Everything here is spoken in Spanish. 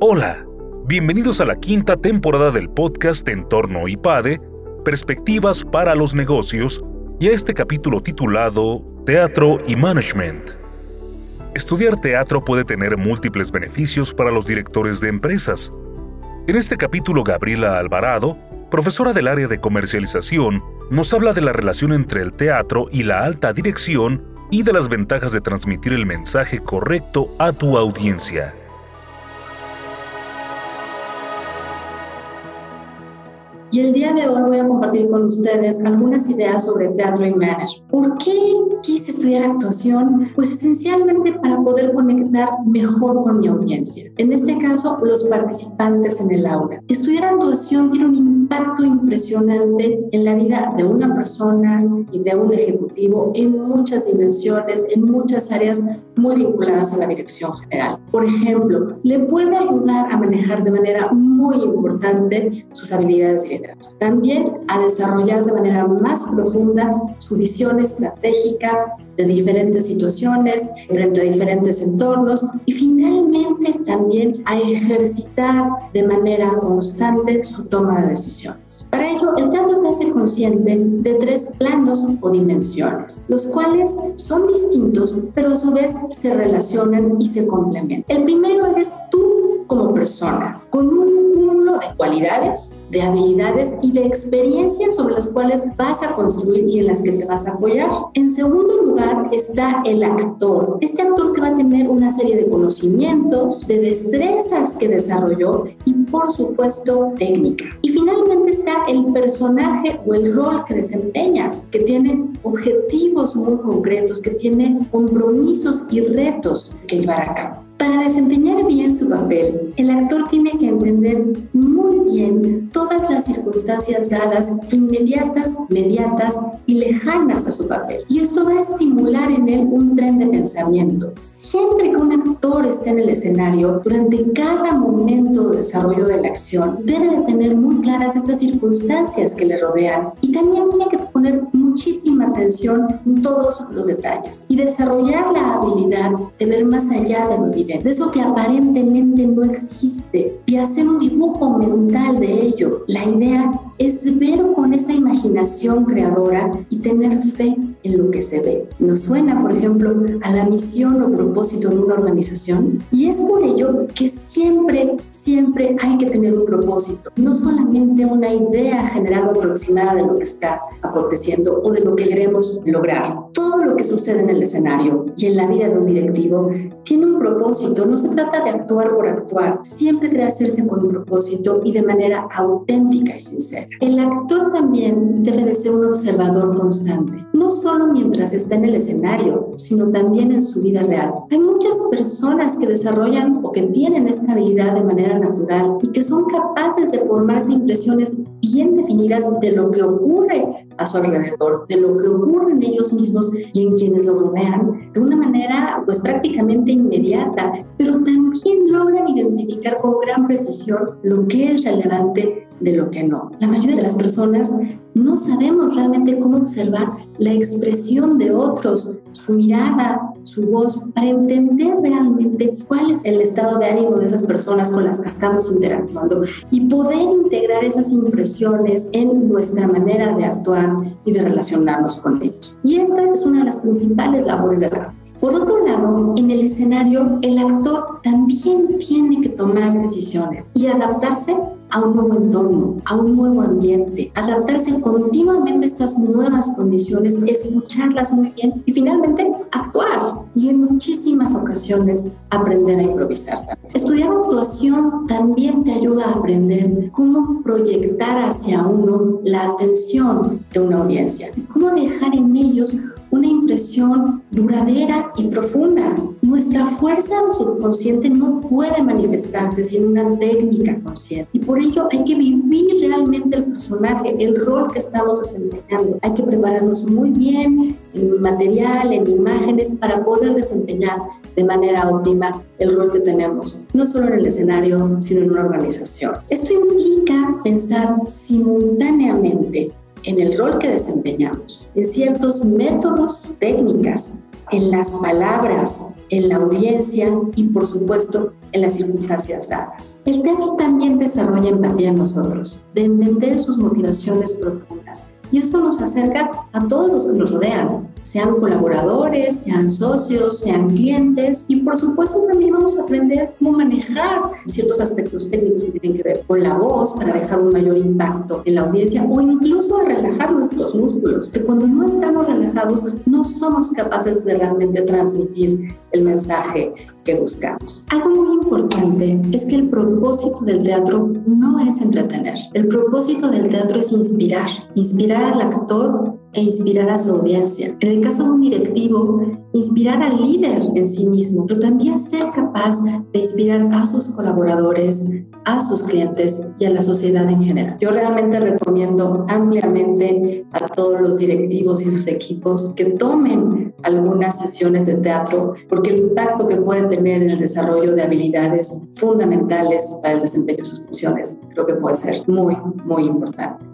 Hola, bienvenidos a la quinta temporada del podcast Entorno IPADE, Perspectivas para los Negocios, y a este capítulo titulado Teatro y Management. Estudiar teatro puede tener múltiples beneficios para los directores de empresas. En este capítulo, Gabriela Alvarado, profesora del área de comercialización, nos habla de la relación entre el teatro y la alta dirección y de las ventajas de transmitir el mensaje correcto a tu audiencia. Y el día de hoy voy a compartir con ustedes algunas ideas sobre teatro y management. ¿Por qué quise estudiar actuación? Pues esencialmente para poder conectar mejor con mi audiencia. En este caso, los participantes en el aula. Estudiar actuación tiene un impacto impresionante en la vida de una persona y de un ejecutivo en muchas dimensiones, en muchas áreas muy vinculadas a la dirección general. Por ejemplo, le puede ayudar a manejar de manera muy importante sus habilidades de También a desarrollar de manera más profunda su visión estratégica de diferentes situaciones, frente a diferentes entornos y finalmente también a ejercitar de manera constante su toma de decisiones. Para ello, el teatro te hace consciente de tres planos o dimensiones, los cuales son distintos, pero a su vez se relacionan y se complementan. El primero es tú como persona, con un cúmulo de cualidades, de habilidades y de experiencias sobre las cuales vas a construir y en las que te vas a apoyar. En segundo lugar está el actor. Este actor que va a tener una serie de conocimientos, de destrezas que desarrolló y por supuesto técnica. Y finalmente está el personaje o el rol que desempeñas, que tiene objetivos muy concretos, que tiene compromisos y retos que llevar a cabo. Para desempeñar bien su papel, el actor tiene que entender muy bien todas las circunstancias dadas, inmediatas, mediatas y lejanas a su papel. Y esto va a estimular en él un tren de pensamiento. Siempre que un actor esté en el escenario, durante cada momento de desarrollo de la acción, debe de tener muy claras estas circunstancias que le rodean y también tiene que poner muchísima atención en todos los detalles y desarrollar la habilidad de ver más allá de lo evidente, de eso que aparentemente no existe y hacer un dibujo mental de ello. La idea es ver con esta imaginación creadora y tener fe en lo que se ve. Nos suena, por ejemplo, a la misión o propósito de una organización y es por ello que siempre, siempre hay que tener un propósito, no solamente una idea general o aproximada de lo que está aconteciendo o de lo que queremos lograr. Todo lo que sucede en el escenario y en la vida de un directivo tiene un propósito, no se trata de actuar por actuar, siempre debe hacerse con un propósito y de manera auténtica y sincera. El actor también debe de ser un observador constante, no solo mientras está en el escenario, sino también en su vida real. Hay muchas personas que desarrollan o que tienen esta habilidad de manera natural y que son capaces de formarse impresiones bien definidas de lo que ocurre a su alrededor, de lo que ocurre en ellos mismos y en quienes lo rodean, de una manera pues prácticamente inmediata, pero también logran identificar con gran precisión lo que es relevante de lo que no. La mayoría de las personas no sabemos realmente cómo observar la expresión de otros, su mirada, su voz, para entender realmente cuál es el estado de ánimo de esas personas con las que estamos interactuando y poder integrar esas impresiones en nuestra manera de actuar y de relacionarnos con ellos. Y esta es una de las principales labores de la por otro lado, en el escenario, el actor también tiene que tomar decisiones y adaptarse a un nuevo entorno, a un nuevo ambiente, adaptarse continuamente a estas nuevas condiciones, escucharlas muy bien y finalmente actuar y en muchísimas ocasiones aprender a improvisar. Estudiar actuación también te ayuda a aprender cómo proyectar hacia uno la atención de una audiencia, cómo dejar en ellos una impresión duradera y profunda. Nuestra fuerza subconsciente no puede manifestarse sin una técnica consciente y por ello hay que vivir realmente el personaje, el rol que estamos desempeñando. Hay que prepararnos muy bien en material, en imágenes para poder desempeñar de manera óptima el rol que tenemos, no solo en el escenario, sino en una organización. Esto implica pensar simultáneamente en el rol que desempeñamos, en ciertos métodos, técnicas en las palabras, en la audiencia y por supuesto en las circunstancias dadas. El teatro también desarrolla empatía en nosotros, de entender sus motivaciones profundas, y eso nos acerca a todos los que nos rodean, sean colaboradores, sean socios, sean clientes y por supuesto también vamos a aprender cómo manejar ciertos aspectos técnicos que tienen que ver con la voz para dejar un mayor impacto en la audiencia o incluso a relajar nuestros músculos, que cuando no estamos relajados no somos capaces de realmente transmitir el mensaje que buscamos. Algo muy importante es que el propósito del teatro no es entretener. El propósito del teatro es inspirar, inspirar al actor e inspirar a su audiencia. En el caso de un directivo, inspirar al líder en sí mismo, pero también ser capaz de inspirar a sus colaboradores, a sus clientes y a la sociedad en general. Yo realmente recomiendo ampliamente a todos los directivos y sus equipos que tomen algunas sesiones de teatro porque el impacto que pueden tener en el desarrollo de habilidades fundamentales para el desempeño de sus funciones creo que puede ser muy, muy importante.